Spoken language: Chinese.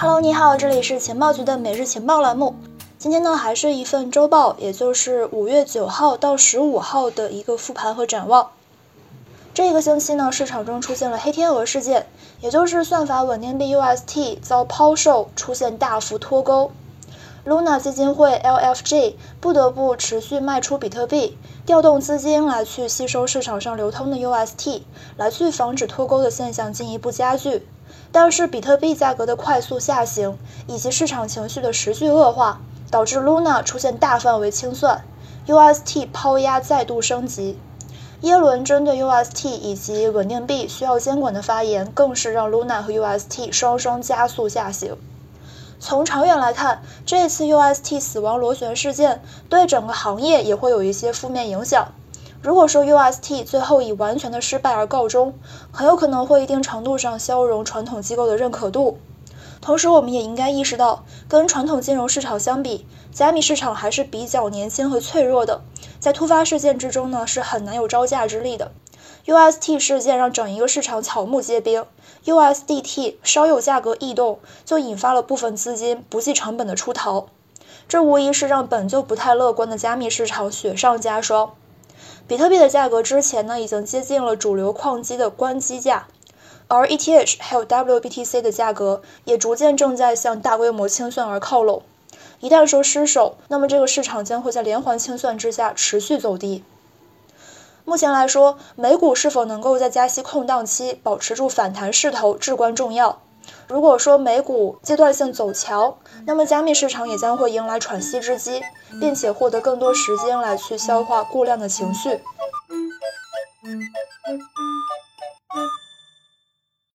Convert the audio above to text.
Hello，你好，这里是情报局的每日情报栏目。今天呢，还是一份周报，也就是五月九号到十五号的一个复盘和展望。这个星期呢，市场中出现了黑天鹅事件，也就是算法稳定币 UST 遭抛售，出现大幅脱钩。Luna 基金会 LFG 不得不持续卖出比特币，调动资金来去吸收市场上流通的 UST，来去防止脱钩的现象进一步加剧。但是比特币价格的快速下行，以及市场情绪的持续恶化，导致 Luna 出现大范围清算，UST 抛压再度升级。耶伦针对 UST 以及稳定币需要监管的发言，更是让 Luna 和 UST 双双加速下行。从长远来看，这次 UST 死亡螺旋事件对整个行业也会有一些负面影响。如果说 UST 最后以完全的失败而告终，很有可能会一定程度上消融传统机构的认可度。同时，我们也应该意识到，跟传统金融市场相比，加密市场还是比较年轻和脆弱的，在突发事件之中呢，是很难有招架之力的。UST 事件让整一个市场草木皆兵。USDT 稍有价格异动，就引发了部分资金不计成本的出逃，这无疑是让本就不太乐观的加密市场雪上加霜。比特币的价格之前呢已经接近了主流矿机的关机价，而 ETH 还有 WBTC 的价格也逐渐正在向大规模清算而靠拢。一旦说失守，那么这个市场将会在连环清算之下持续走低。目前来说，美股是否能够在加息空档期保持住反弹势头至关重要。如果说美股阶段性走强，那么加密市场也将会迎来喘息之机，并且获得更多时间来去消化过量的情绪。